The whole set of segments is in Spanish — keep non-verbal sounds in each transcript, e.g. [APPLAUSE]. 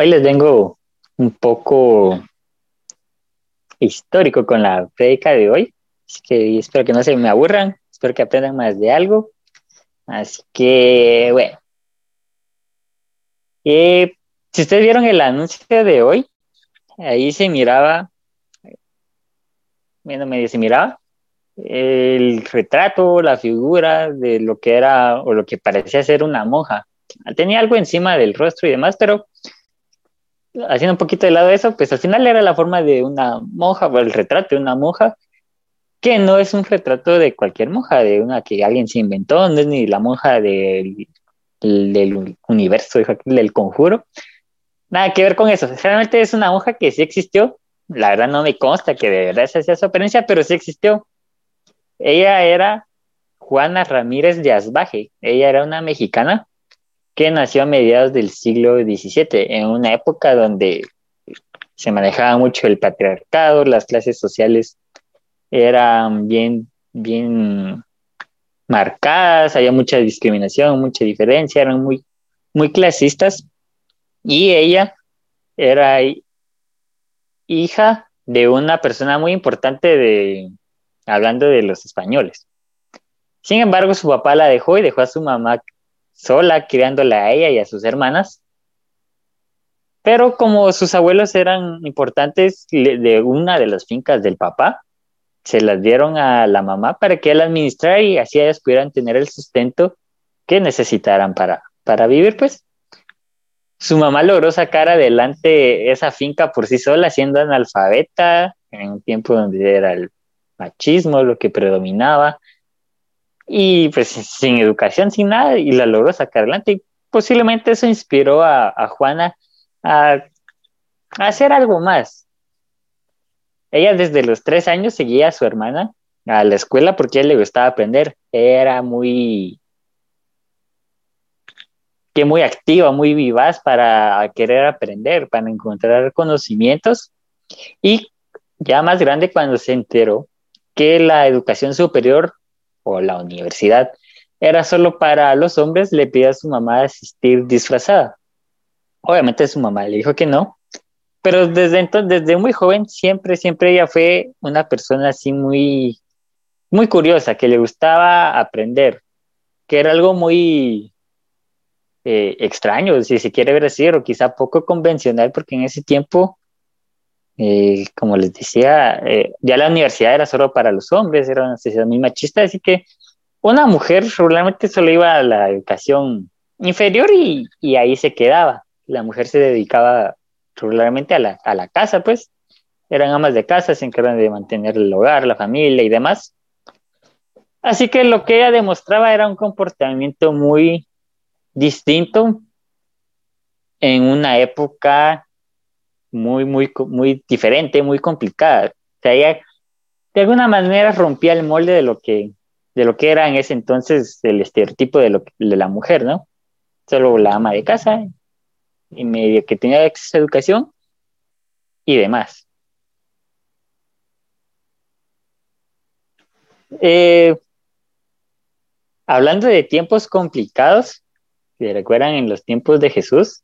Hoy les vengo un poco histórico con la prédica de hoy, así que espero que no se me aburran, espero que aprendan más de algo. Así que, bueno. Eh, si ustedes vieron el anuncio de hoy, ahí se miraba, bueno, medio se miraba, el retrato, la figura de lo que era o lo que parecía ser una monja. Tenía algo encima del rostro y demás, pero haciendo un poquito de lado eso, pues al final era la forma de una monja, o el retrato de una monja, que no es un retrato de cualquier monja, de una que alguien se inventó, no es ni la monja del, del universo, del conjuro. Nada que ver con eso. Realmente es una monja que sí existió. La verdad no me consta que de verdad se hacía su apariencia, pero sí existió. Ella era Juana Ramírez de Asbaje. Ella era una mexicana que nació a mediados del siglo XVII, en una época donde se manejaba mucho el patriarcado, las clases sociales eran bien, bien marcadas, había mucha discriminación, mucha diferencia, eran muy, muy clasistas. Y ella era hija de una persona muy importante de, hablando de los españoles. Sin embargo, su papá la dejó y dejó a su mamá sola, criándola a ella y a sus hermanas. Pero como sus abuelos eran importantes de una de las fincas del papá, se las dieron a la mamá para que él administrara y así ellas pudieran tener el sustento que necesitaran para, para vivir, pues. Su mamá logró sacar adelante esa finca por sí sola, siendo analfabeta, en un tiempo donde era el machismo lo que predominaba, y pues sin educación, sin nada, y la logró sacar adelante. Y posiblemente eso inspiró a, Juana a, hacer algo más. Ella desde los tres años seguía a su hermana a la escuela porque a ella le gustaba aprender. Era muy, que muy activa, muy vivaz para querer aprender, para encontrar conocimientos. Y ya más grande cuando se enteró que la educación superior o la universidad era solo para los hombres, le pidió a su mamá asistir disfrazada. Obviamente su mamá le dijo que no, pero desde entonces, desde muy joven, siempre, siempre ella fue una persona así muy, muy curiosa, que le gustaba aprender, que era algo muy eh, extraño, si se quiere ver así, o quizá poco convencional, porque en ese tiempo, eh, como les decía, eh, ya la universidad era solo para los hombres, era una sociedad muy machista, así que una mujer regularmente solo iba a la educación inferior y, y ahí se quedaba. La mujer se dedicaba regularmente a la, a la casa, pues eran amas de casa, se encargaban de mantener el hogar, la familia y demás. Así que lo que ella demostraba era un comportamiento muy distinto en una época muy, muy, muy diferente, muy complicada. O sea, de alguna manera rompía el molde de lo que, de lo que era en ese entonces el estereotipo de, lo, de la mujer, ¿no? Solo la ama de casa y medio que tenía acceso a educación y demás. Eh, hablando de tiempos complicados, si recuerdan en los tiempos de Jesús,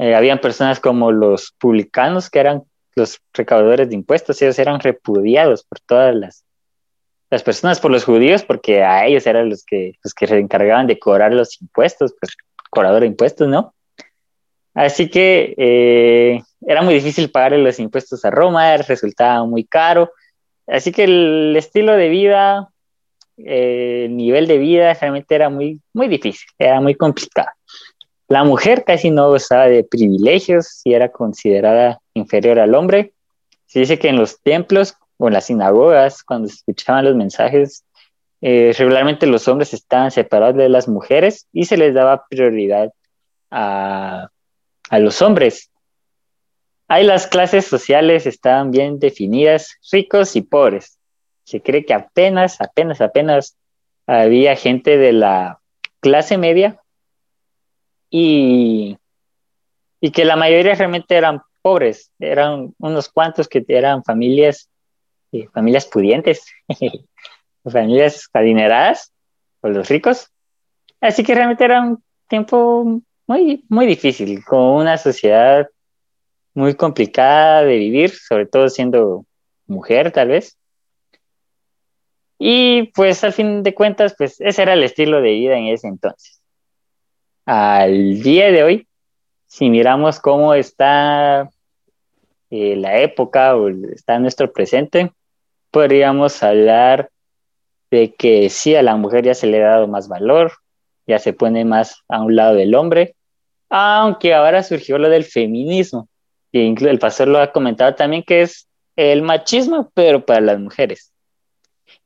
eh, habían personas como los publicanos, que eran los recaudadores de impuestos, ellos eran repudiados por todas las, las personas, por los judíos, porque a ellos eran los que, los que se encargaban de cobrar los impuestos, pues cobrador de impuestos, ¿no? Así que eh, era muy difícil pagar los impuestos a Roma, resultaba muy caro. Así que el estilo de vida, eh, el nivel de vida realmente era muy, muy difícil, era muy complicado. La mujer casi no gozaba de privilegios y era considerada inferior al hombre. Se dice que en los templos o en las sinagogas, cuando se escuchaban los mensajes, eh, regularmente los hombres estaban separados de las mujeres y se les daba prioridad a, a los hombres. Ahí las clases sociales estaban bien definidas, ricos y pobres. Se cree que apenas, apenas, apenas había gente de la clase media y, y que la mayoría realmente eran pobres, eran unos cuantos que eran familias, eh, familias pudientes, [LAUGHS] familias adineradas, o los ricos. Así que realmente era un tiempo muy, muy difícil, con una sociedad muy complicada de vivir, sobre todo siendo mujer tal vez. Y pues al fin de cuentas, pues ese era el estilo de vida en ese entonces. Al día de hoy, si miramos cómo está eh, la época o está nuestro presente, podríamos hablar de que sí, a la mujer ya se le ha dado más valor, ya se pone más a un lado del hombre, aunque ahora surgió lo del feminismo, y el pastor lo ha comentado también, que es el machismo, pero para las mujeres.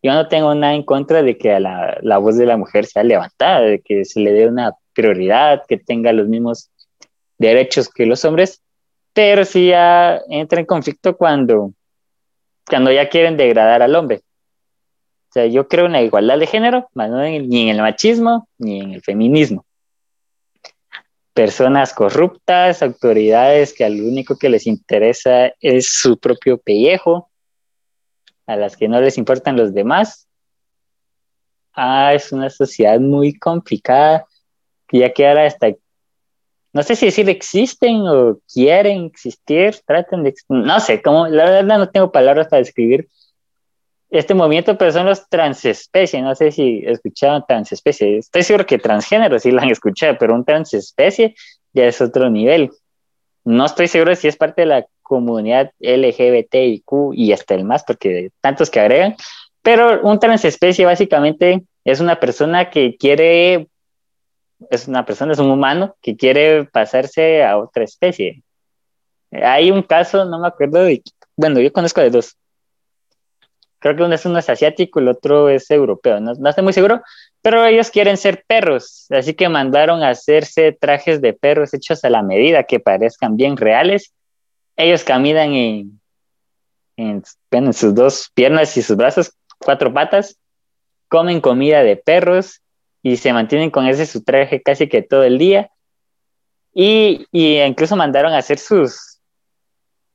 Yo no tengo nada en contra de que la, la voz de la mujer sea levantada, de que se le dé una prioridad, que tenga los mismos derechos que los hombres, pero sí ya entra en conflicto cuando, cuando ya quieren degradar al hombre. O sea, yo creo en la igualdad de género, no ni en el machismo ni en el feminismo. Personas corruptas, autoridades que al único que les interesa es su propio pellejo, a las que no les importan los demás. Ah, es una sociedad muy complicada, ya que ahora hasta no sé si decir existen o quieren existir, tratan de, no sé, como, la verdad no tengo palabras para describir este movimiento, pero son los transespecies, no sé si escucharon transespecie, estoy seguro que transgénero sí lo han escuchado, pero un transespecie ya es otro nivel. No estoy seguro si es parte de la comunidad LGBTIQ y hasta el más, porque tantos que agregan, pero un transespecie básicamente es una persona que quiere es una persona, es un humano que quiere pasarse a otra especie. Hay un caso, no me acuerdo de, bueno, yo conozco de dos. Creo que uno es uno es asiático, el otro es europeo, no, no estoy muy seguro, pero ellos quieren ser perros, así que mandaron a hacerse trajes de perros hechos a la medida que parezcan bien reales. Ellos caminan en, en, en sus dos piernas y sus brazos, cuatro patas, comen comida de perros, y se mantienen con ese su traje casi que todo el día. Y, y incluso mandaron a hacer sus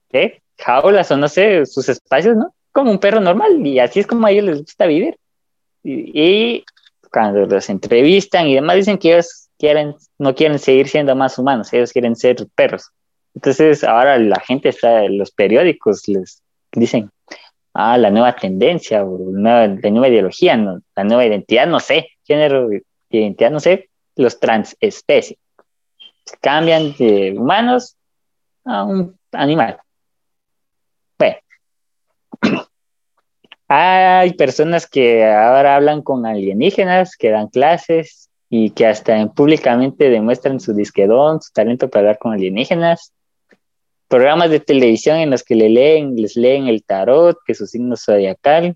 ¿qué? jaulas o no sé, sus espacios, ¿no? Como un perro normal y así es como a ellos les gusta vivir. Y, cuando los entrevistan y demás dicen que ellos quieren, no quieren seguir siendo más humanos, ellos quieren ser perros. Entonces ahora la gente está, los periódicos les dicen, ah, la nueva tendencia, o la nueva, ideología, la nueva identidad, no sé, género, identidad, no sé, los transespecies. Cambian de humanos a un animal. Bueno, [CLEARS THROAT] hay personas que ahora hablan con alienígenas, que dan clases y que hasta públicamente demuestran su disquedón, su talento para hablar con alienígenas. Programas de televisión en los que le leen, les leen el tarot, que su signo zodiacal,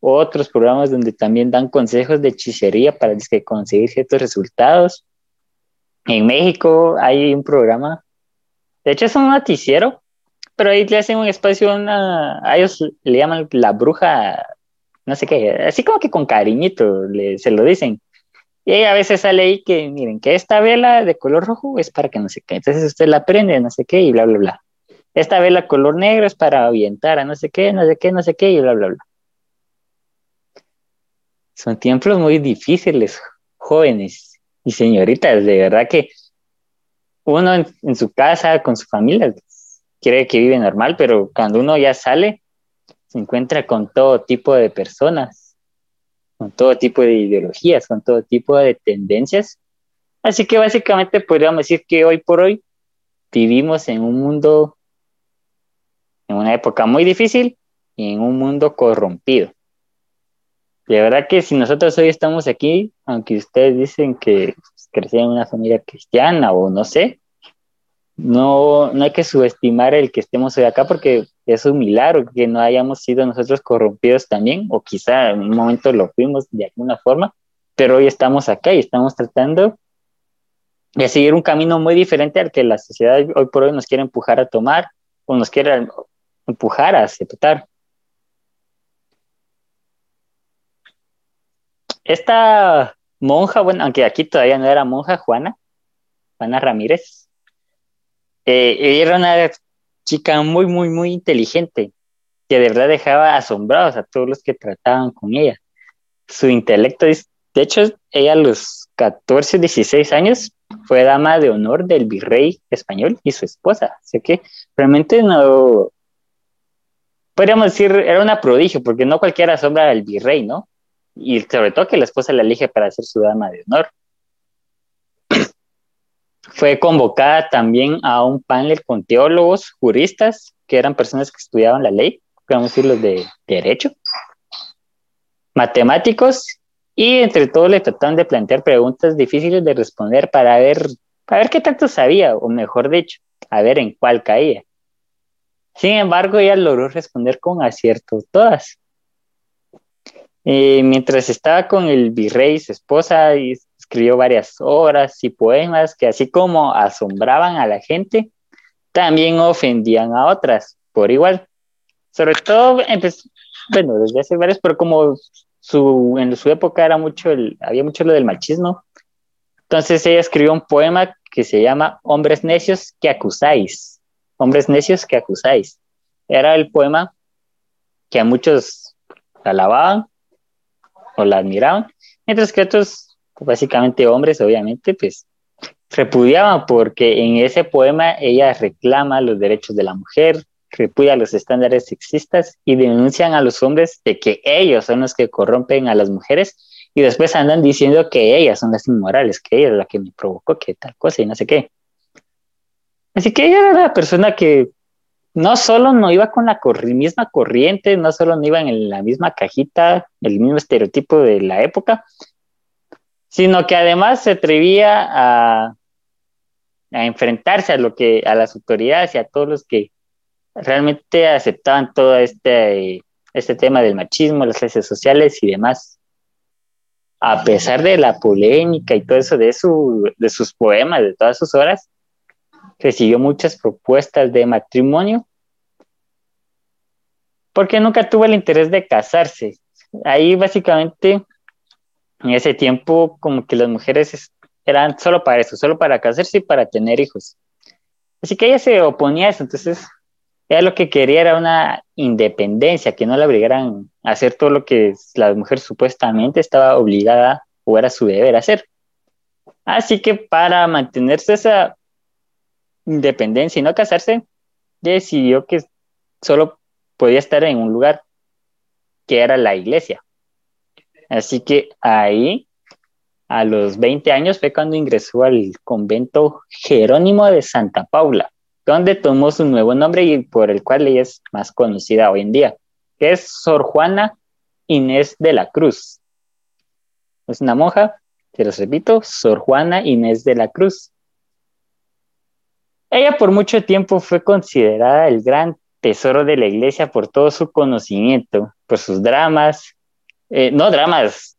otros programas donde también dan consejos de hechicería para conseguir ciertos resultados. En México hay un programa, de hecho es un noticiero, pero ahí le hacen un espacio, una, a ellos le llaman la bruja, no sé qué, así como que con cariñito le, se lo dicen. Y a veces sale ahí que, miren, que esta vela de color rojo es para que no sé qué, entonces usted la prende, no sé qué, y bla, bla, bla. Esta vela color negro es para ahuyentar a no sé qué, no sé qué, no sé qué, y bla, bla, bla. Son tiempos muy difíciles, jóvenes y señoritas, de verdad que uno en, su casa, con su familia, quiere que vive normal, pero cuando uno ya sale, se encuentra con todo tipo de personas, con todo tipo de ideologías, con todo tipo de tendencias. Así que básicamente podríamos decir que hoy por hoy vivimos en un mundo, en una época muy difícil y en un mundo corrompido. De verdad que si nosotros hoy estamos aquí, aunque ustedes dicen que crecían en una familia cristiana o no sé, no, no hay que subestimar el que estemos hoy acá porque es un milagro que no hayamos sido nosotros corrompidos también, o quizá en un momento lo fuimos de alguna forma, pero hoy estamos acá y estamos tratando de seguir un camino muy diferente al que la sociedad hoy por hoy nos quiere empujar a tomar o nos quiere empujar a aceptar. esta monja, bueno, aunque aquí todavía no era monja, Juana, Juana Ramírez, eh, era una chica muy, muy, muy inteligente, que de verdad dejaba asombrados a todos los que trataban con ella. Su intelecto, de hecho, ella a los 14, 16 años fue dama de honor del virrey español y su esposa. Así que realmente no, podríamos decir, era una prodigio, porque no cualquiera asombra al virrey, ¿no? Y sobre todo que la esposa la elige para ser su dama de honor. Fue convocada también a un panel con teólogos, juristas, que eran personas que estudiaban la ley, podemos decir los de derecho, matemáticos, y entre todos le trataron de plantear preguntas difíciles de responder para ver, para ver qué tanto sabía, o mejor dicho, a ver en cuál caía. Sin embargo, ella logró responder con acierto todas. Eh, mientras estaba con el virrey, su esposa, escribió varias obras y poemas que así como asombraban a la gente, también ofendían a otras por igual. Sobre todo, bueno, desde hace varios, pero como su, en su época era mucho el, había mucho lo del machismo, entonces ella escribió un poema que se llama Hombres necios que acusáis hombres necios que acusáis. Era el poema que a muchos alababan o la admiraban, mientras que otros, básicamente hombres, obviamente, pues repudiaban porque en ese poema ella reclama los derechos de la mujer, repudia los estándares sexistas y denuncian a los hombres de que ellos son los que corrompen a las mujeres y después andan diciendo que ellas son las inmorales, que ella es la que me provocó, que tal cosa y no sé qué. Así que ella era la persona que no solo no iba con la misma corriente, no solo no iba en la misma cajita, el mismo estereotipo de la época, sino que además se atrevía a, a enfrentarse a lo que a las autoridades y a todos los que realmente aceptaban todo este, este tema del machismo, las clases sociales y demás. A pesar de la polémica y todo eso de, su, de sus poemas, de todas sus obras, recibió muchas propuestas de matrimonio porque nunca tuvo el interés de casarse. Ahí básicamente, en ese tiempo, como que las mujeres eran solo para eso, solo para casarse y para tener hijos. Así que ella se oponía a eso, entonces ella lo que quería era una independencia, que no la obligaran a hacer todo lo que la mujer supuestamente estaba obligada o era su deber hacer. Así que para mantenerse esa independencia y no casarse, decidió que solo podía estar en un lugar que era la iglesia. Así que ahí, a los 20 años, fue cuando ingresó al convento Jerónimo de Santa Paula, donde tomó su nuevo nombre y por el cual ella es más conocida hoy en día, que es Sor Juana Inés de la Cruz. Es una monja, te lo repito, Sor Juana Inés de la Cruz. Ella por mucho tiempo fue considerada el gran tesoro de la iglesia por todo su conocimiento, por sus dramas, eh, no dramas,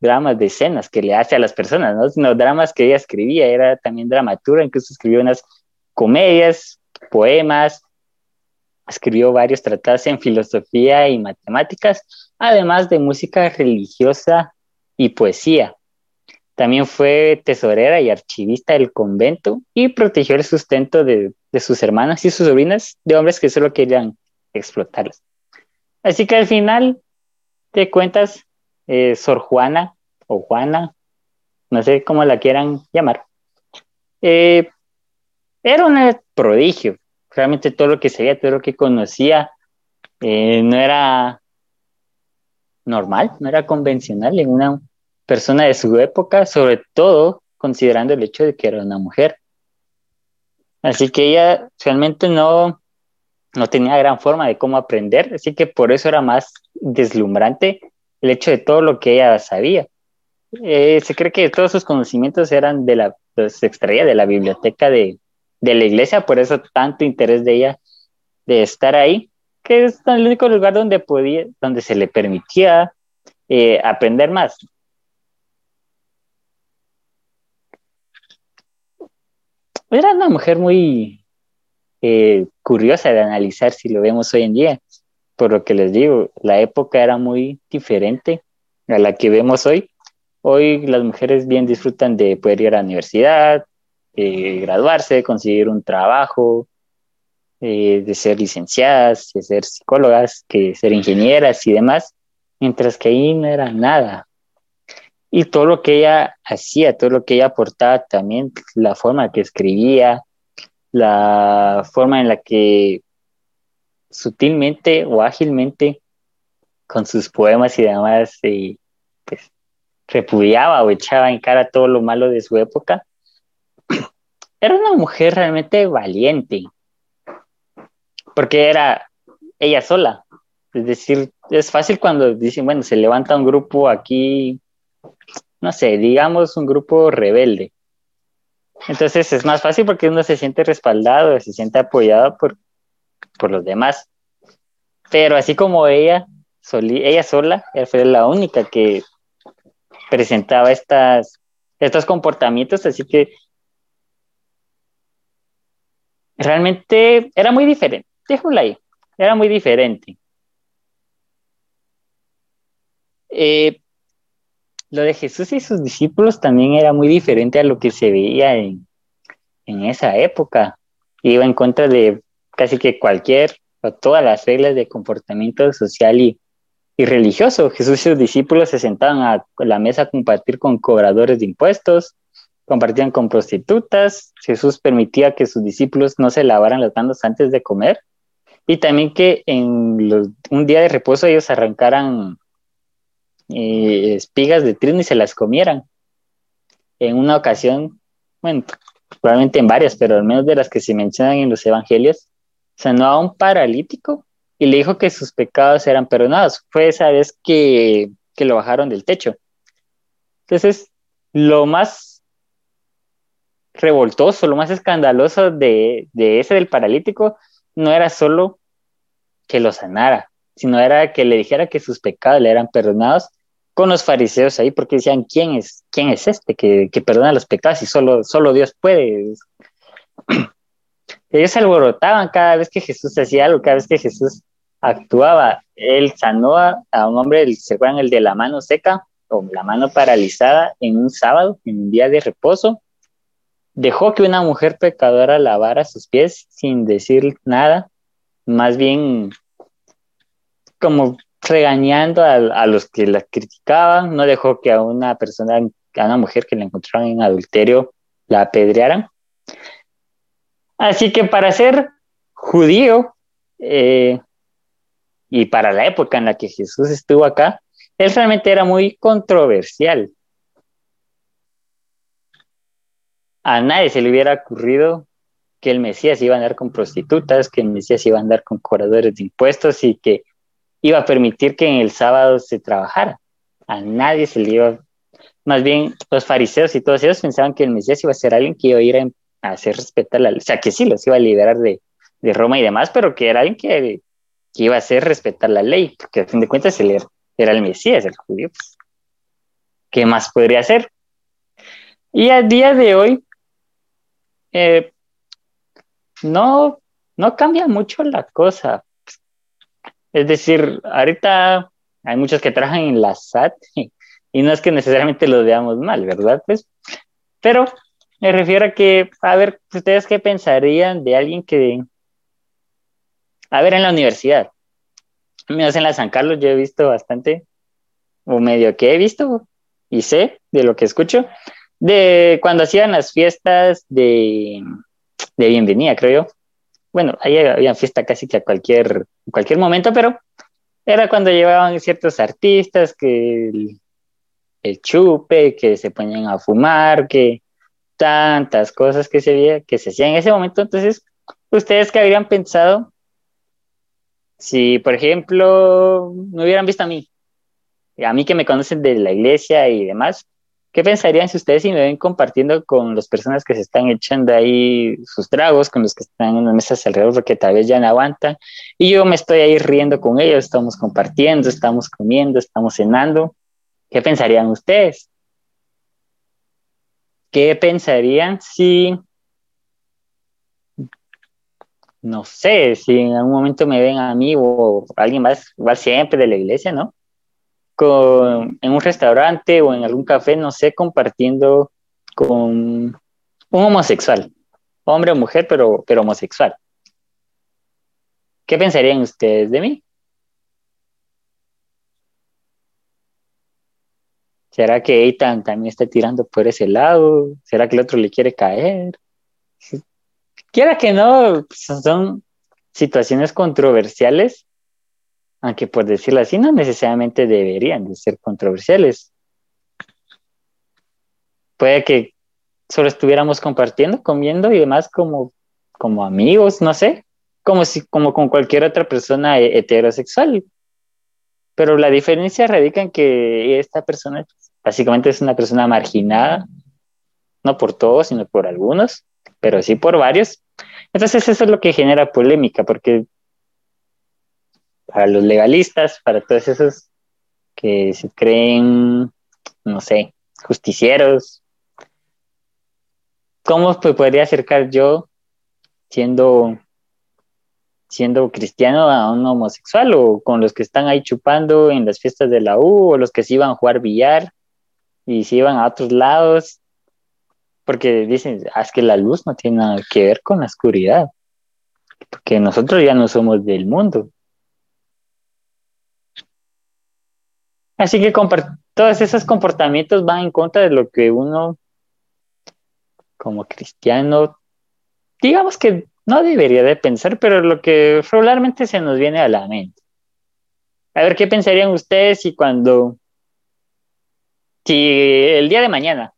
dramas de escenas que le hace a las personas, ¿no? sino dramas que ella escribía, era también dramaturga, incluso escribió unas comedias, poemas, escribió varios tratados en filosofía y matemáticas, además de música religiosa y poesía. También fue tesorera y archivista del convento y protegió el sustento de, sus hermanas y sus sobrinas de hombres que solo querían explotarlas. Así que al final te cuentas, eh, Sor Juana o Juana, no sé cómo la quieran llamar, eh, era un prodigio. Realmente todo lo que sabía, todo lo que conocía, eh, no era normal, no era convencional en una persona de su época, sobre todo considerando el hecho de que era una mujer. Así que ella realmente no, no tenía gran forma de cómo aprender, así que por eso era más deslumbrante el hecho de todo lo que ella sabía. Eh, se cree que todos sus conocimientos eran de la, se extraía de la biblioteca de, de la iglesia, por eso tanto interés de ella de estar ahí, que es el único lugar donde podía, donde se le permitía eh, aprender más. era una mujer muy eh, curiosa de analizar si lo vemos hoy en día. Por lo que les digo, la época era muy diferente a la que vemos hoy. Hoy las mujeres bien disfrutan de poder ir a la universidad, graduarse, conseguir un trabajo, eh, de ser licenciadas, de ser psicólogas, que ser ingenieras y demás, mientras que ahí no era nada. y todo lo que ella hacía, todo lo que ella aportaba también, la forma que escribía, la forma en la que sutilmente o ágilmente con sus poemas y demás y pues, repudiaba o echaba en cara todo lo malo de su época. [CLEARS THROAT] Era una mujer realmente valiente, porque era ella sola. Es decir, es fácil cuando dicen, bueno, se levanta un grupo aquí, no sé, digamos un grupo rebelde. Entonces es más fácil porque uno se siente respaldado, se siente apoyado por, por los demás. Pero así como ella, ella sola, ella fue la única que presentaba estas, estos comportamientos, así que realmente era muy diferente. Déjala ahí, era muy diferente. Eh, lo de Jesús y sus discípulos también era muy diferente a lo que se veía en, en esa época. Iba en contra de casi que cualquier o todas las reglas de comportamiento social y, y religioso. Jesús y sus discípulos se sentaban a la mesa a compartir con cobradores de impuestos, compartían con prostitutas. Jesús permitía que sus discípulos no se lavaran las manos antes de comer y también que en un día de reposo ellos arrancaran eh, espigas de trigo y se las comieran. En una ocasión, bueno, probablemente en varias, pero al menos de las que se mencionan en los evangelios, sanó a un paralítico y le dijo que sus pecados eran perdonados. Fue esa vez que, que lo bajaron del techo. Entonces, lo más revoltoso, lo más escandaloso de, de ese del paralítico no era solo que lo sanara, sino era que le dijera que sus pecados le eran perdonados con los fariseos ahí, porque decían, ¿quién es, quién es este que, que perdona los pecados y solo, solo Dios puede? [CLEARS THROAT] Ellos se alborotaban cada vez que Jesús hacía algo, cada vez que Jesús actuaba. Él sanó a, un hombre, ¿se acuerdan el de la mano seca o la mano paralizada en un sábado, en un día de reposo? Dejó que una mujer pecadora lavara sus pies sin decir nada, más bien como regañando a, los que la criticaban, no dejó que a una persona, a una mujer que la encontraron en adulterio, la apedrearan. Así que para ser judío, eh, y para la época en la que Jesús estuvo acá, él realmente era muy controversial. A nadie se le hubiera ocurrido que el Mesías iba a andar con prostitutas, que el Mesías iba a andar con cobradores de impuestos y que iba a permitir que en el sábado se trabajara. A nadie se le iba. Más bien, los fariseos y todos ellos pensaban que el Mesías iba a ser alguien que iba a ir a, hacer respetar la ley. O sea, que sí, los iba a liberar de, de Roma y demás, pero que era alguien que, iba a hacer respetar la ley, porque a fin de cuentas él era, el Mesías, el judío. Pues, ¿Qué más podría hacer? Y a día de hoy, eh, no, no cambia mucho la cosa. Es decir, ahorita hay muchos que trabajan en la SAT [LAUGHS] y, no es que necesariamente los veamos mal, ¿verdad? Pues, pero me refiero a que, a ver, ¿ustedes qué pensarían de alguien que, a ver, en la universidad? Menos en la San Carlos yo he visto bastante, o medio que he visto y sé de lo que escucho, de cuando hacían las fiestas de, de bienvenida, creo yo, bueno, ahí había fiesta casi que a cualquier, cualquier momento, pero era cuando llevaban ciertos artistas que el, chupe, que se ponían a fumar, que tantas cosas que se que se hacían en ese momento. Entonces, ¿ustedes qué habrían pensado si, por ejemplo, no hubieran visto a mí? A mí que me conocen de la iglesia y demás, ¿Qué pensarían si ustedes si me ven compartiendo con las personas que se están echando ahí sus tragos, con los que están en las mesas alrededor porque tal vez ya no aguantan? Y yo me estoy ahí riendo con ellos, estamos compartiendo, estamos comiendo, estamos cenando. ¿Qué pensarían ustedes? ¿Qué pensarían si, no sé, si en algún momento me ven a mí o alguien más, igual siempre de la iglesia, ¿no? En un restaurante o en algún café, no sé, compartiendo con un homosexual, hombre o mujer, pero, pero homosexual. ¿Qué pensarían ustedes de mí? ¿Será que Ethan también está tirando por ese lado? ¿Será que el otro le quiere caer? Quiera que no, pues, son situaciones controversiales, aunque por decirlo así, no necesariamente deberían de ser controversiales. Puede que solo estuviéramos compartiendo, comiendo y demás como, como amigos, no sé, como, si, como con cualquier otra persona heterosexual. Pero la diferencia radica en que esta persona básicamente es una persona marginada, no por todos, sino por algunos, pero sí por varios. Entonces eso es lo que genera polémica, porque para los legalistas, para todos esos que se creen, no sé, justicieros, ¿cómo podría acercar yo siendo siendo cristiano a un homosexual o con los que están ahí chupando en las fiestas de la U o los que se iban a jugar billar y se iban a otros lados porque dicen, ah, es que la luz no tiene nada que ver con la oscuridad, porque nosotros ya no somos del mundo. Así que todos esos comportamientos van en contra de lo que uno como cristiano, digamos que no debería de pensar, pero lo que regularmente se nos viene a la mente. A ver, ¿qué pensarían ustedes si cuando, si el día de mañana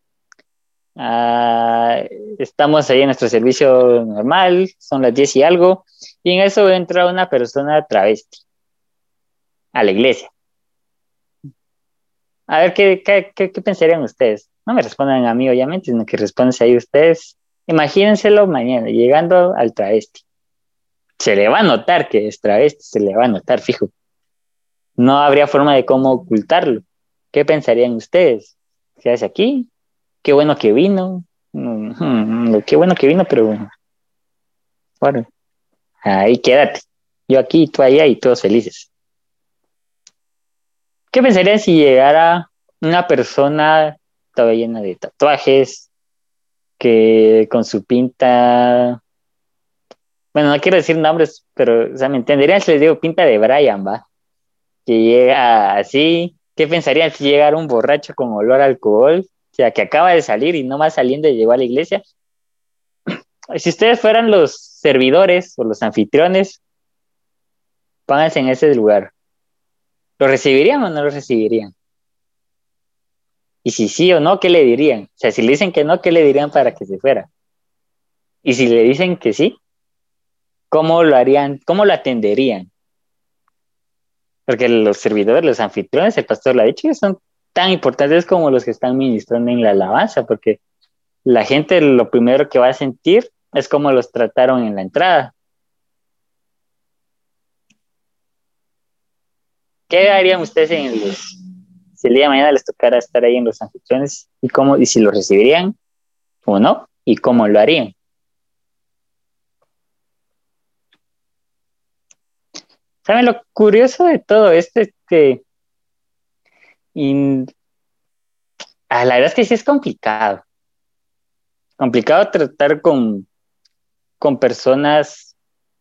ah, estamos ahí en nuestro servicio normal, son las 10 y algo, y en eso entra una persona travesti a la iglesia? A ver, ¿qué, qué, qué, pensarían ustedes? No me respondan a mí, obviamente, sino que respondan ahí ustedes Imagínenselo mañana, llegando al travesti. Se le va a notar que es travesti, se le va a notar fijo. No habría forma de cómo ocultarlo. ¿Qué pensarían ustedes? ¿Qué hace aquí? Qué bueno que vino. Mm, qué bueno que vino, pero bueno, ahí quédate. Yo aquí, tú allá y todos felices. ¿Qué pensarían si llegara una persona toda llena de tatuajes, que con su pinta, bueno, no quiero decir nombres, pero, o me entenderían si les digo pinta de Brian, ¿va? Que llega así, ¿qué pensarían si llegara un borracho con olor a alcohol? O sea, que acaba de salir y no más saliendo llegó a la iglesia. [CLEARS THROAT] Si ustedes fueran los servidores o los anfitriones, pónganse en ese lugar. ¿Lo recibirían o no lo recibirían? Y si sí o no, ¿qué le dirían? O sea, si le dicen que no, ¿qué le dirían para que se fuera? Y si le dicen que sí, ¿cómo lo harían? ¿Cómo lo atenderían? Porque los servidores, los anfitriones, el pastor lo ha dicho, son tan importantes como los que están ministrando en la alabanza, porque la gente lo primero que va a sentir es cómo los trataron en la entrada. ¿Qué harían ustedes en los si el día de mañana les tocara estar ahí en los anfitriones y cómo y si lo recibirían o no y cómo lo harían. ¿Saben lo curioso de todo esto? Es que a la verdad es que sí es complicado. Complicado tratar con, con personas,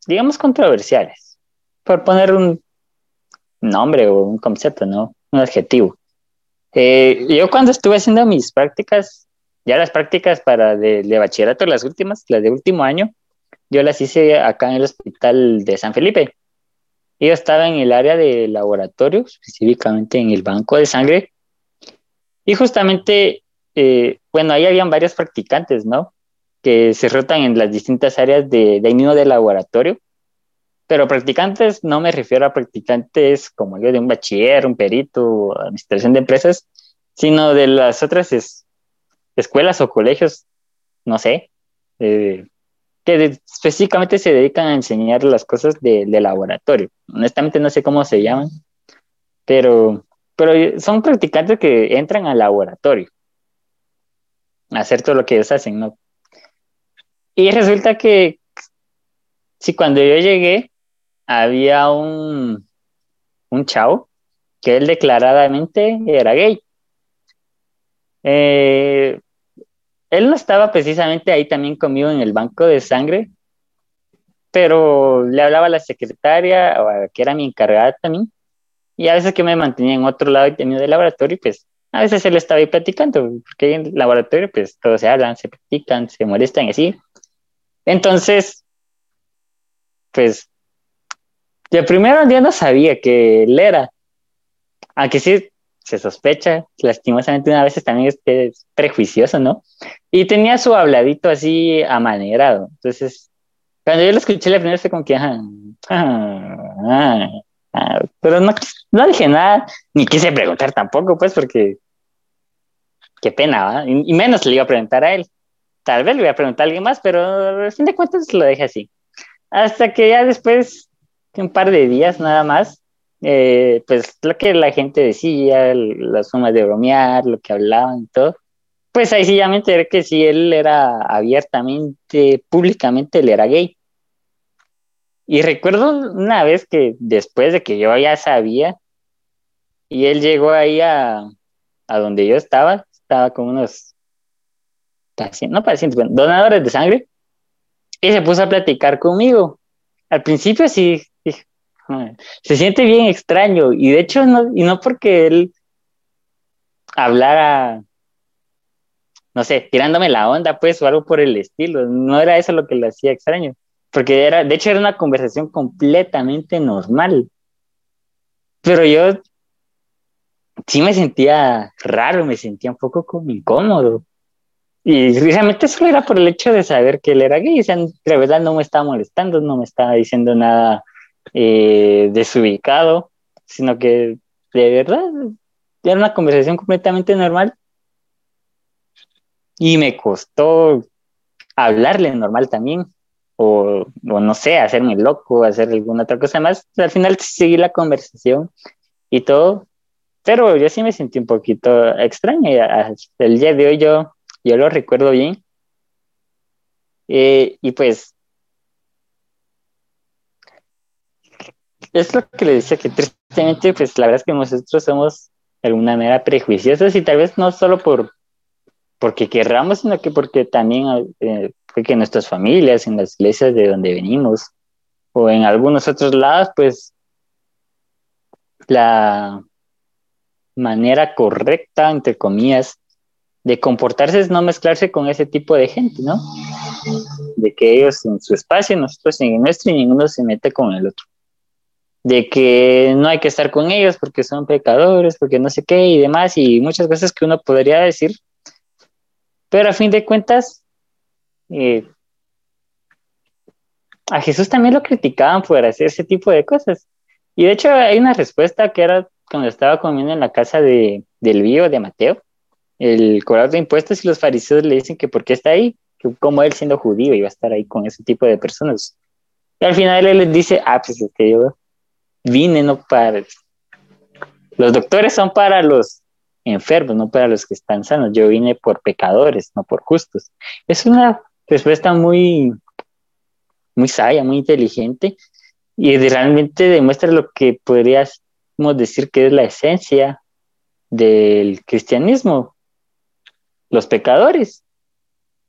digamos, controversiales. Por poner un nombre o un concepto, ¿no? Un adjetivo. Eh, yo cuando estuve haciendo mis prácticas, ya las prácticas para de, bachillerato, las últimas, las de último año, yo las hice acá en el hospital de San Felipe. Yo estaba en el área de laboratorio, específicamente en el banco de sangre, y justamente, eh, bueno, ahí habían varios practicantes, ¿no? Que se rotan en las distintas áreas de, de de laboratorio. Pero practicantes no me refiero a practicantes como yo de un bachiller, un perito, administración de empresas, sino de las otras escuelas o colegios, no sé, eh, que específicamente se dedican a enseñar las cosas de, laboratorio. Honestamente no sé cómo se llaman, pero, pero son practicantes que entran al laboratorio a hacer todo lo que ellos hacen, ¿no? Y resulta que si cuando yo llegué, había un, un chavo que él declaradamente era gay. Eh, él no estaba precisamente ahí también conmigo en el banco de sangre, pero le hablaba a la secretaria, que era mi encargada también, y a veces que me mantenía en otro lado y tenía de laboratorio, pues A veces él estaba ahí platicando, porque en el laboratorio pues todos se hablan, se platican, se molestan y así. Entonces, pues, de primero día no sabía que él era, aunque sí se sospecha, lastimosamente una vez también es, prejuicioso, ¿no? Y tenía su habladito así amanerado. Entonces, cuando yo lo escuché la primera vez como que, ah, pero no, no dije nada, ni quise preguntar tampoco, pues, porque qué pena, ¿va? Y, menos le iba a preguntar a él. Tal vez le iba a preguntar a alguien más, pero al fin de cuentas lo dejé así. Hasta que ya después, un par de días nada más, eh, pues lo que la gente decía, las formas de bromear, lo que hablaban y todo, pues ahí sí ya me enteré que sí, él era abiertamente, públicamente, él era gay. Y recuerdo una vez que después de que yo ya sabía, y él llegó ahí a, a donde yo estaba, estaba con unos pacientes, no pacientes, donadores de sangre, y se puso a platicar conmigo. Al principio sí, se siente bien extraño, y de hecho, no, y no porque él hablara no sé, tirándome la onda, pues, o algo por el estilo. No era eso lo que lo hacía extraño, porque era, de hecho, era una conversación completamente normal. Pero yo sí me sentía raro, me sentía un poco como incómodo. Y realmente solo era por el hecho de saber que él era gay. O verdad no me estaba molestando, no me estaba diciendo nada eh, desubicado, sino que de verdad era una conversación completamente normal y me costó hablarle normal también, o, no sé, hacerme loco, hacer alguna otra cosa más. Al final seguí la conversación y todo, pero yo sí me sentí un poquito extraño y el día de hoy yo, yo lo recuerdo bien. Eh, y pues es lo que le decía que tristemente pues la verdad es que nosotros somos de alguna manera prejuiciosos y tal vez no solo por porque querramos, sino que porque también eh, que nuestras familias, en las iglesias de donde venimos, o en algunos otros lados, pues la manera correcta, entre comillas, de comportarse es no mezclarse con ese tipo de gente, ¿no? De que ellos en su espacio, nosotros en el nuestro y ninguno se mete con el otro. De que no hay que estar con ellos porque son pecadores, porque no sé qué y demás, y muchas cosas que uno podría decir pero a fin de cuentas, eh, a Jesús también lo criticaban por hacer ese tipo de cosas. Y de hecho hay una respuesta que era cuando estaba comiendo en la casa de, del vivo de Mateo, el cobrador de impuestos y los fariseos le dicen que por qué está ahí, que como él siendo judío iba a estar ahí con ese tipo de personas. Y al final él les dice, ah, pues es que yo vine no para... Los doctores son para los enfermos, no para los que están sanos. Yo vine por pecadores, no por justos. Es una respuesta muy, muy sabia, muy inteligente y realmente demuestra lo que podríamos decir que es la esencia del cristianismo, los pecadores.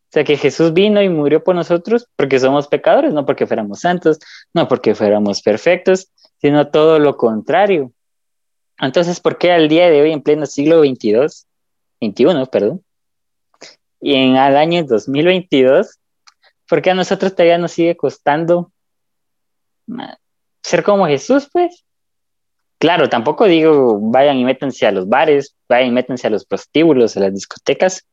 O sea, que Jesús vino y murió por nosotros porque somos pecadores, no porque fuéramos santos, no porque fuéramos perfectos, sino todo lo contrario. Entonces, ¿por qué al día de hoy, en pleno siglo XXII, 21, perdón, y en el año 2022, por qué a nosotros todavía nos sigue costando ser como Jesús, pues? Claro, tampoco digo vayan y métanse a los bares, vayan y métanse a los prostíbulos, a las discotecas,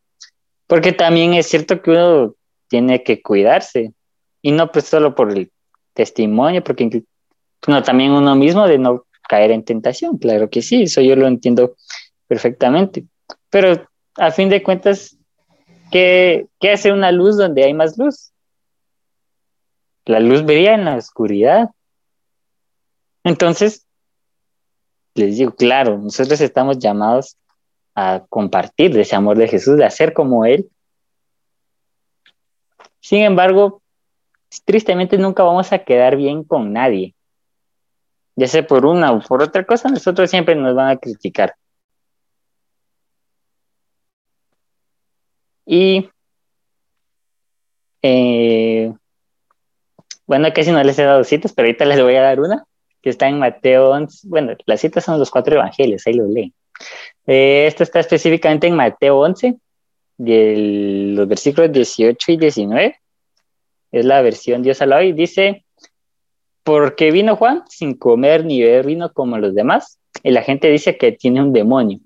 porque también es cierto que uno tiene que cuidarse, y no pues solo por el testimonio, porque sino también uno mismo de no caer en tentación, claro que sí, eso yo lo entiendo perfectamente. Pero a fin de cuentas, ¿qué, ¿qué, hace una luz donde hay más luz? La luz brilla en la oscuridad. Entonces, les digo, claro, nosotros estamos llamados a compartir ese amor de Jesús, de hacer como Él. Sin embargo, tristemente nunca vamos a quedar bien con nadie ya sea por una o por otra cosa, nosotros siempre nos van a criticar. Y eh, bueno, casi no les he dado citas, pero ahorita les voy a dar una, que está en Mateo 11. Bueno, las citas son los cuatro evangelios, ahí lo leen. Eh, esto está específicamente en Mateo 11, de los versículos 18 y 19. Es la versión Dios al hoy. Dice, porque vino Juan sin comer ni beber vino como los demás, y la gente dice que tiene un demonio.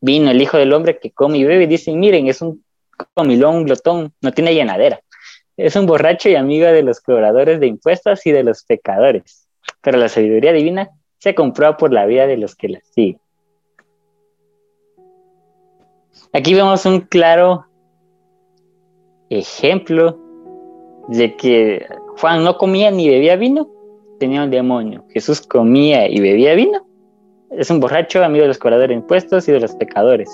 Vino el Hijo del Hombre que come y bebe y dicen, miren, es un comilón, glotón, no tiene llenadera. Es un borracho y amigo de los cobradores de impuestos y de los pecadores. Pero la sabiduría divina se comprueba por la vida de los que la siguen. Aquí vemos un claro ejemplo de que Juan no comía ni bebía vino, tenía un demonio. Jesús comía y bebía vino, es un borracho, amigo de los cobradores de impuestos y de los pecadores.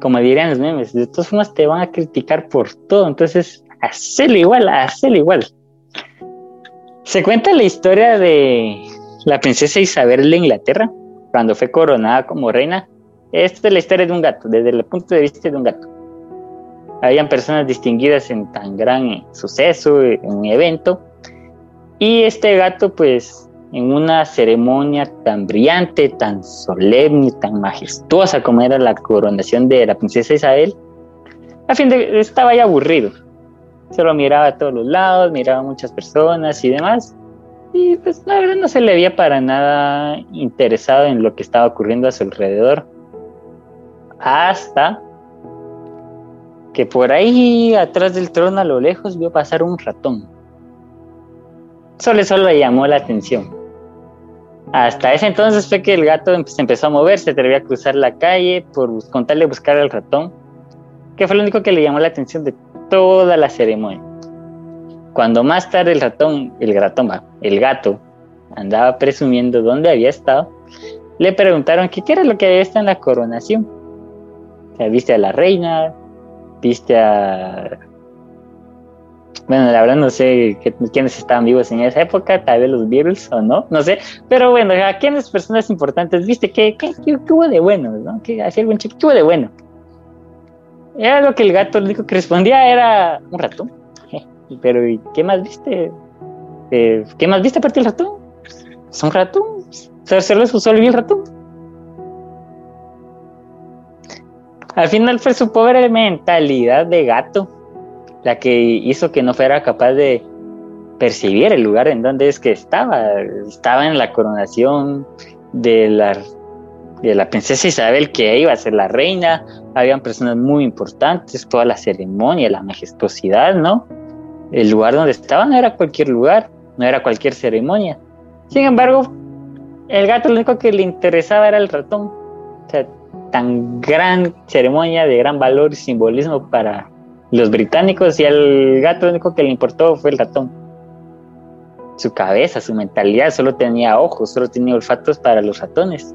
Como dirían los memes, de todas formas te van a criticar por todo, entonces hacelo igual, hacelo igual. Se cuenta la historia de la princesa Isabel de Inglaterra, cuando fue coronada como reina esta es la historia de un gato, desde el punto de vista de un gato. Habían personas distinguidas en tan gran suceso, en un evento, y este gato, pues, en una ceremonia tan brillante, tan solemne, tan majestuosa como era la coronación de la princesa Isabel, a fin de estaba ya aburrido. Solo miraba a todos los lados, miraba a muchas personas y demás. Y pues la verdad no se le veía para nada interesado en lo que estaba ocurriendo a su alrededor hasta que por ahí atrás del trono a lo lejos vio pasar un ratón. Solo eso le llamó la atención. Hasta ese entonces fue que el gato se empezó a mover, se atrevió a cruzar la calle por contarle buscar al ratón, que fue lo único que le llamó la atención de toda la ceremonia. Cuando más tarde el ratón, el ratón, el gato, andaba presumiendo dónde había estado, le preguntaron qué era lo que había estado en la coronación viste a la reina, viste a... Bueno, la verdad no sé quiénes estaban vivos en esa época, tal vez los Beatles o no, no sé. Pero bueno, ¿a quiénes personas importantes viste? ¿Qué, qué, qué, hubo de bueno? ¿no? ¿Qué, hacía algún chico? ¿Qué hubo de bueno? Era lo que el gato, lo único que respondía era un ratón. [LAUGHS] Pero ¿y qué más viste? Eh, ¿Qué más viste aparte del ratón? Es un ratón. Solo, solo el ratón. Al final fue su pobre mentalidad de gato la que hizo que no fuera capaz de percibir el lugar en donde es que estaba. Estaba en la coronación de la, de la princesa Isabel, que iba a ser la reina. Habían personas muy importantes, toda la ceremonia, la majestuosidad, ¿no? El lugar donde estaba no era cualquier lugar, no era cualquier ceremonia. Sin embargo, el gato lo único que le interesaba era el ratón. O sea, tan gran ceremonia de gran valor y simbolismo para los británicos y al gato lo único que le importó fue el ratón. Su cabeza, su mentalidad, solo tenía ojos, solo tenía olfatos para los ratones.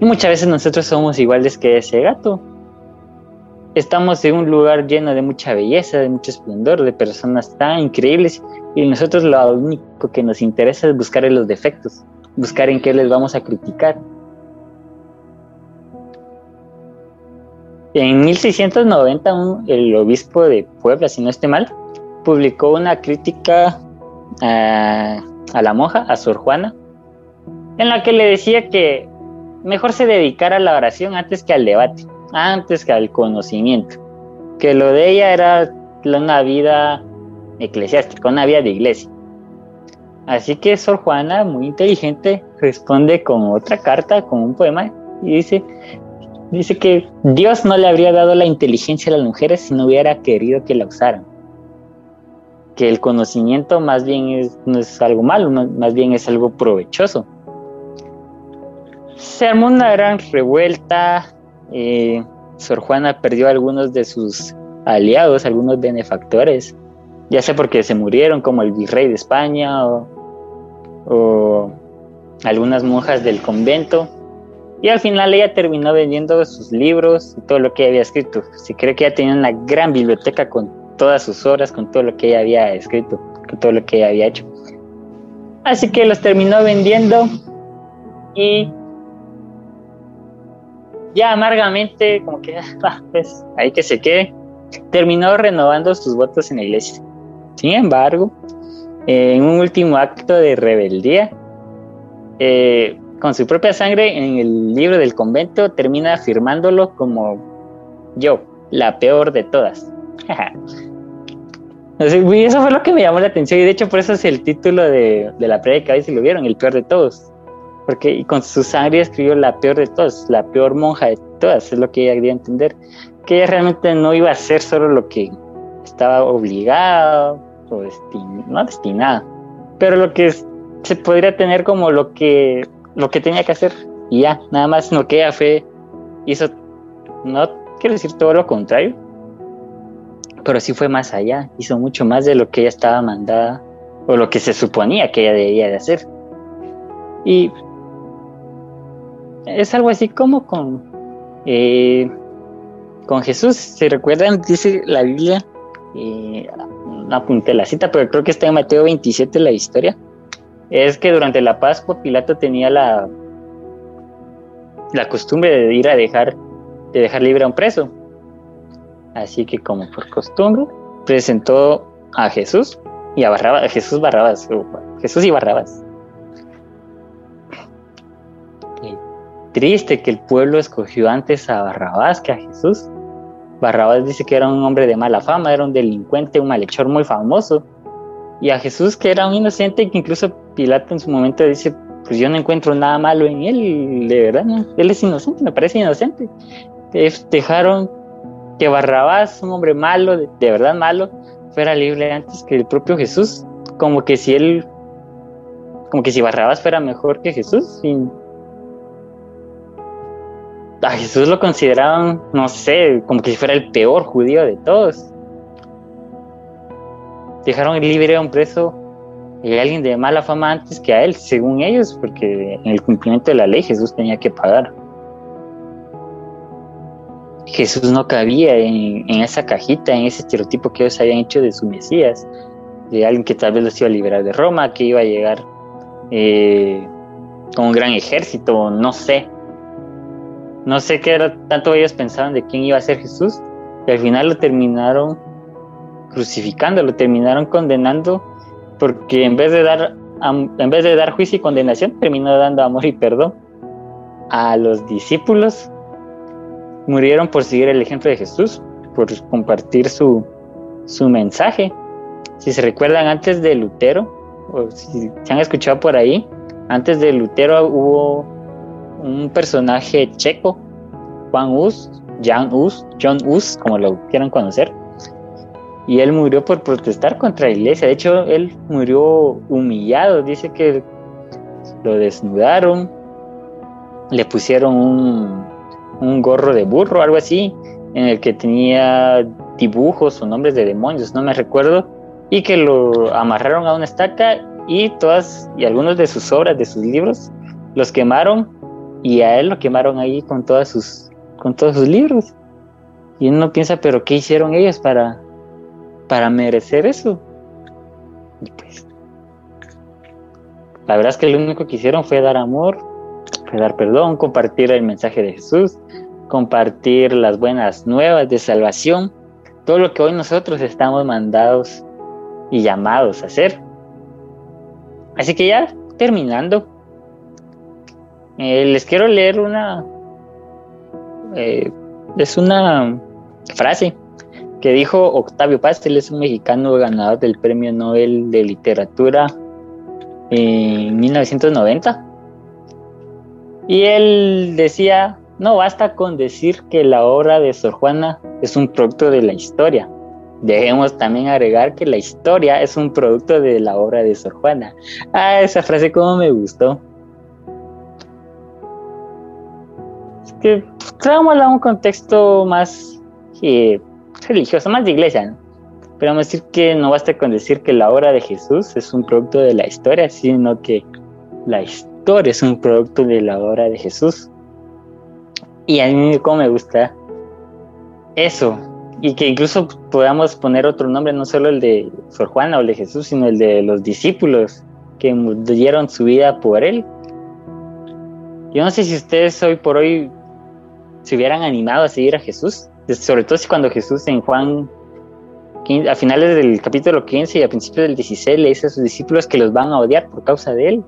Y muchas veces nosotros somos iguales que ese gato. Estamos en un lugar lleno de mucha belleza, de mucho esplendor, de personas tan increíbles y nosotros lo único que nos interesa es buscar en los defectos, buscar en qué les vamos a criticar, En 1690, el obispo de Puebla, si no esté mal, publicó una crítica a, la monja, a Sor Juana, en la que le decía que mejor se dedicara a la oración antes que al debate, antes que al conocimiento, que lo de ella era una vida eclesiástica, una vida de iglesia. Así que Sor Juana, muy inteligente, responde con otra carta, con un poema, y dice, Dice que Dios no le habría dado la inteligencia a las mujeres si no hubiera querido que la usaran. Que el conocimiento más bien no es algo malo, más bien es algo provechoso. Se armó una gran revuelta. Eh, Sor Juana perdió a algunos de sus aliados, algunos benefactores, ya sea porque se murieron, como el virrey de España o algunas monjas del convento y al final ella terminó vendiendo sus libros y todo lo que había escrito. Se cree que ella tenía una gran biblioteca con todas sus obras, con todo lo que ella había escrito, con todo lo que ella había hecho. Así que los terminó vendiendo y ya amargamente, como que, [LAUGHS] ah, pues ahí que se quede, terminó renovando sus votos en la iglesia. Sin embargo, en un último acto de rebeldía, eh, con su propia sangre en el libro del convento termina afirmándolo como yo, la peor de todas. [LAUGHS] eso fue lo que me llamó la atención y de hecho por eso es el título de, de la prédica, ahí si lo vieron, el peor de todos. Porque con su sangre escribió la peor de todas, la peor monja de todas, es lo que ella quería entender. Que ella realmente no iba a hacer solo lo que estaba obligada o no destinada, pero lo que se podría tener como lo que, lo que tenía que hacer y ya, nada más lo que ella fue, hizo, no quiero decir todo lo contrario, pero sí fue más allá, hizo mucho más de lo que ella estaba mandada o lo que se suponía que ella debía de hacer. Y es algo así como con, eh, con Jesús, si recuerdan, dice la Biblia, eh, no apunté la cita, pero creo que está en Mateo 27 la historia, es que durante la Pascua Pilato tenía la, la costumbre de ir a dejar, de dejar libre a un preso. Así que como por costumbre, presentó a Jesús y a Barrabás, a Jesús Barrabás, Jesús y Barrabás. triste que el pueblo escogió antes a Barrabás que a Jesús. Barrabás dice que era un hombre de mala fama, era un delincuente, un malhechor muy famoso. Y a Jesús, que era un inocente, que incluso Pilato en su momento dice, pues yo no encuentro nada malo en él, de verdad, él es inocente, me parece inocente. Dejaron que Barrabás, un hombre malo, de, verdad malo, fuera libre antes que el propio Jesús, como que si él, como que si Barrabás fuera mejor que Jesús. a Jesús lo consideraban, no sé, como que si fuera el peor judío de todos. Dejaron libre a un preso y alguien de mala fama antes que a él, según ellos, porque en el cumplimiento de la ley Jesús tenía que pagar. Jesús no cabía en, esa cajita, en ese estereotipo que ellos habían hecho de su Mesías, de alguien que tal vez los iba a liberar de Roma, que iba a llegar eh, con un gran ejército, no sé. No sé qué era tanto ellos pensaban de quién iba a ser Jesús, y al final lo terminaron crucificando, lo terminaron condenando, porque en vez de dar, en vez de dar juicio y condenación, terminó dando amor y perdón a los discípulos murieron por seguir el ejemplo de Jesús, por compartir su, su mensaje. Si se recuerdan, antes de Lutero, o si se han escuchado por ahí, antes de Lutero hubo un personaje checo, Juan Hus, Jan Hus, John Hus, como lo quieran conocer, y él murió por protestar contra la iglesia. De hecho, él murió humillado. Dice que lo desnudaron, le pusieron un, un gorro de burro, algo así, en el que tenía dibujos o nombres de demonios, no me recuerdo, y que lo amarraron a una estaca y todas y algunos de sus obras, de sus libros, los quemaron y a él lo quemaron ahí con todas sus con todos sus libros. Y uno piensa, pero ¿qué hicieron ellos para para merecer eso? Pues, la verdad es que lo único que hicieron fue dar amor, dar perdón, compartir el mensaje de Jesús, compartir las buenas nuevas de salvación, todo lo que hoy nosotros estamos mandados y llamados a hacer. Así que ya terminando, eh, les quiero leer una, eh, es una frase que dijo Octavio Paz, él es un mexicano ganador del Premio Nobel de Literatura en 1990. Y él decía, no basta con decir que la obra de Sor Juana es un producto de la historia. Dejemos también agregar que la historia es un producto de la obra de Sor Juana. Ah, esa frase como me gustó. Es que a un contexto más eh, religioso, más de iglesia, Pero vamos a decir que no basta con decir que la obra de Jesús es un producto de la historia, sino que la historia es un producto de la obra de Jesús. Y a mí como me gusta eso. Y que incluso podamos poner otro nombre, no solo el de Sor Juana o el de Jesús, sino el de los discípulos que dieron su vida por él. Yo no sé si ustedes hoy por hoy se hubieran animado a seguir a Jesús, sobre todo si cuando Jesús en Juan, a finales del capítulo 15 y a principios del 16 le dice a sus discípulos que los van a odiar por causa de él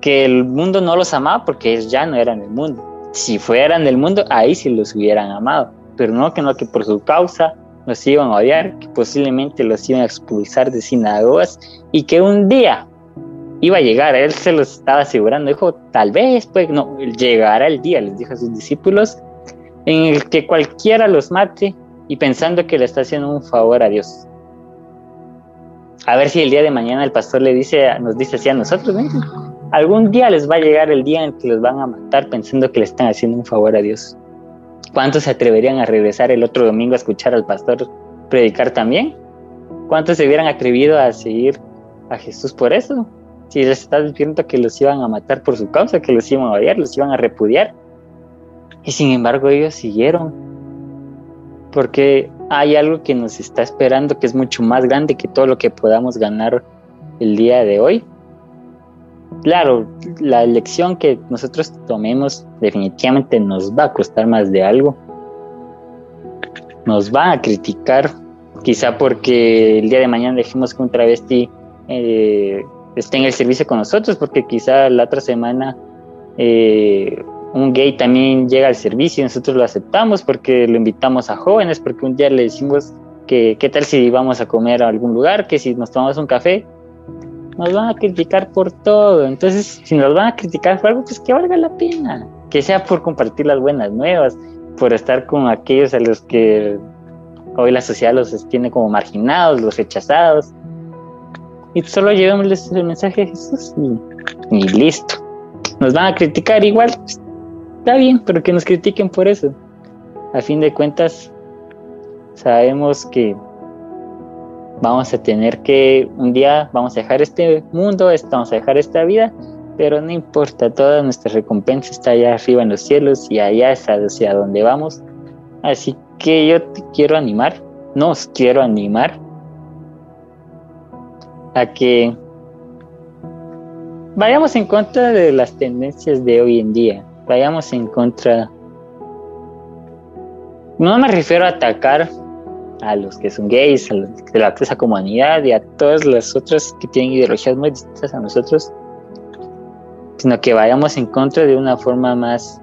que el mundo no los amaba porque ellos ya no eran el mundo. Si fueran del mundo, ahí sí los hubieran amado, pero no que no que por su causa los iban a odiar, que posiblemente los iban a expulsar de sinagogas y que un día iba a llegar, él se los estaba asegurando, dijo, tal vez, pues no, llegará el día, les dijo a sus discípulos, en el que cualquiera los mate y pensando que le está haciendo un favor a Dios. A ver si el día de mañana el pastor le dice, nos dice así a nosotros, algún día les va a llegar el día en que los van a matar pensando que le están haciendo un favor a Dios. ¿Cuántos se atreverían a regresar el otro domingo a escuchar al pastor predicar también? ¿Cuántos se hubieran atrevido a seguir a Jesús por eso? Si les está diciendo que los iban a matar por su causa, que los iban a odiar, los iban a repudiar. Y sin embargo ellos siguieron. Porque hay algo que nos está esperando que es mucho más grande que todo lo que podamos ganar el día de hoy. Claro, la elección que nosotros tomemos definitivamente nos va a costar más de algo. Nos va a criticar, quizá porque el día de mañana dejemos que un travesti eh, esté en el servicio con nosotros, porque quizá la otra semana eh, un gay también llega al servicio y nosotros lo aceptamos porque lo invitamos a jóvenes, porque un día le decimos que qué tal si vamos a comer a algún lugar, que si nos tomamos un café, nos van a criticar por todo. Entonces, si nos van a criticar por algo, pues que valga la pena, que sea por compartir las buenas nuevas, por estar con aquellos a los que hoy la sociedad los tiene como marginados, los rechazados. Y solo llevémosles el mensaje de Jesús y, y listo. Nos van a criticar igual, pues, está bien, pero que nos critiquen por eso. A fin de cuentas, sabemos que vamos a tener que, un día vamos a dejar este mundo, vamos a dejar esta vida, pero no importa, toda nuestra recompensa está allá arriba en los cielos y allá es hacia donde vamos. Así que yo te quiero animar, nos quiero animar a que vayamos en contra de las tendencias de hoy en día vayamos en contra. No me refiero a atacar a los que son gays, a los de la esa comunidad y a todas las otras que tienen ideologías muy distintas a nosotros, sino que vayamos en contra de una forma más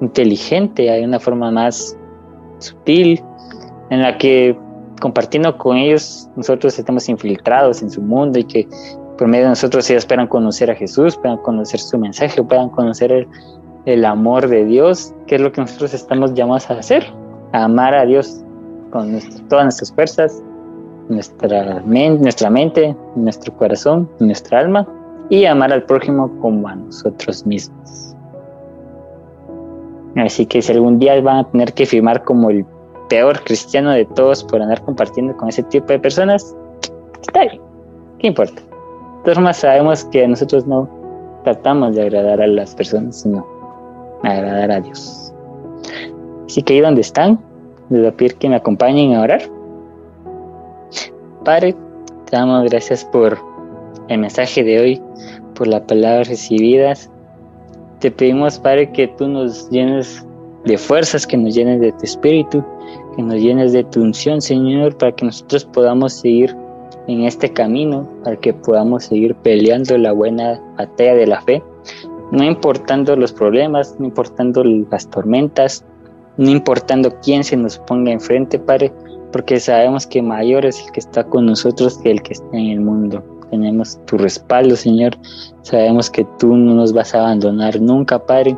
inteligente, hay una forma más sutil, en la que compartiendo con ellos nosotros estamos infiltrados en su mundo y que por medio de nosotros ellos puedan conocer a Jesús, puedan conocer su mensaje, puedan conocer el amor de Dios, que es lo que nosotros estamos llamados a hacer, a amar a Dios con todas nuestras fuerzas, nuestra, mente, nuestro corazón, nuestra alma, y amar al prójimo como a nosotros mismos. Así que si algún día van a tener que firmar como el peor cristiano de todos por andar compartiendo con ese tipo de personas, está bien, ¿qué importa? De todas formas sabemos que nosotros no tratamos de agradar a las personas, sino agradar a Dios. Así que ahí donde están, les voy a pedir que me acompañen a orar. Padre, te damos gracias por el mensaje de hoy, por las palabras recibidas. Te pedimos, Padre, que tú nos llenes de fuerzas, que nos llenes de tu espíritu, que nos llenes de tu unción, Señor, para que nosotros podamos seguir en este camino, para que podamos seguir peleando la buena batalla de la fe no importando los problemas, no importando las tormentas, no importando quién se nos ponga enfrente, Padre, porque sabemos que mayor es el que está con nosotros que el que está en el mundo. Tenemos tu respaldo, Señor. Sabemos que tú no nos vas a abandonar nunca, Padre.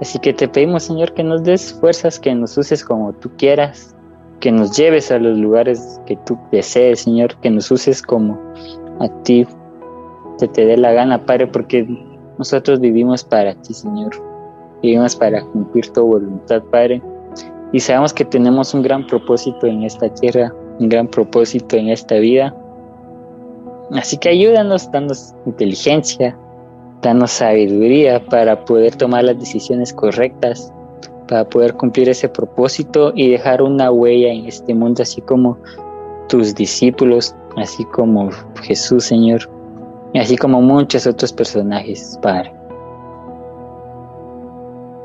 Así que te pedimos, Señor, que nos des fuerzas, que nos uses como tú quieras, que nos lleves a los lugares que tú desees, Señor, que nos uses como a ti te, te dé la gana, Padre, porque nosotros vivimos para ti, Señor. Vivimos para cumplir tu voluntad, Padre. Y sabemos que tenemos un gran propósito en esta tierra, un gran propósito en esta vida. Así que ayúdanos, danos inteligencia, danos sabiduría para poder tomar las decisiones correctas, para poder cumplir ese propósito y dejar una huella en este mundo, así como tus discípulos, así como Jesús, Señor así como muchos otros personajes, Padre.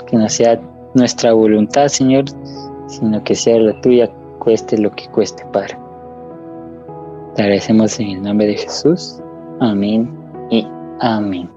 Que no sea nuestra voluntad, Señor, sino que sea la tuya, cueste lo que cueste, Padre. Te agradecemos en el nombre de Jesús. Amén y amén.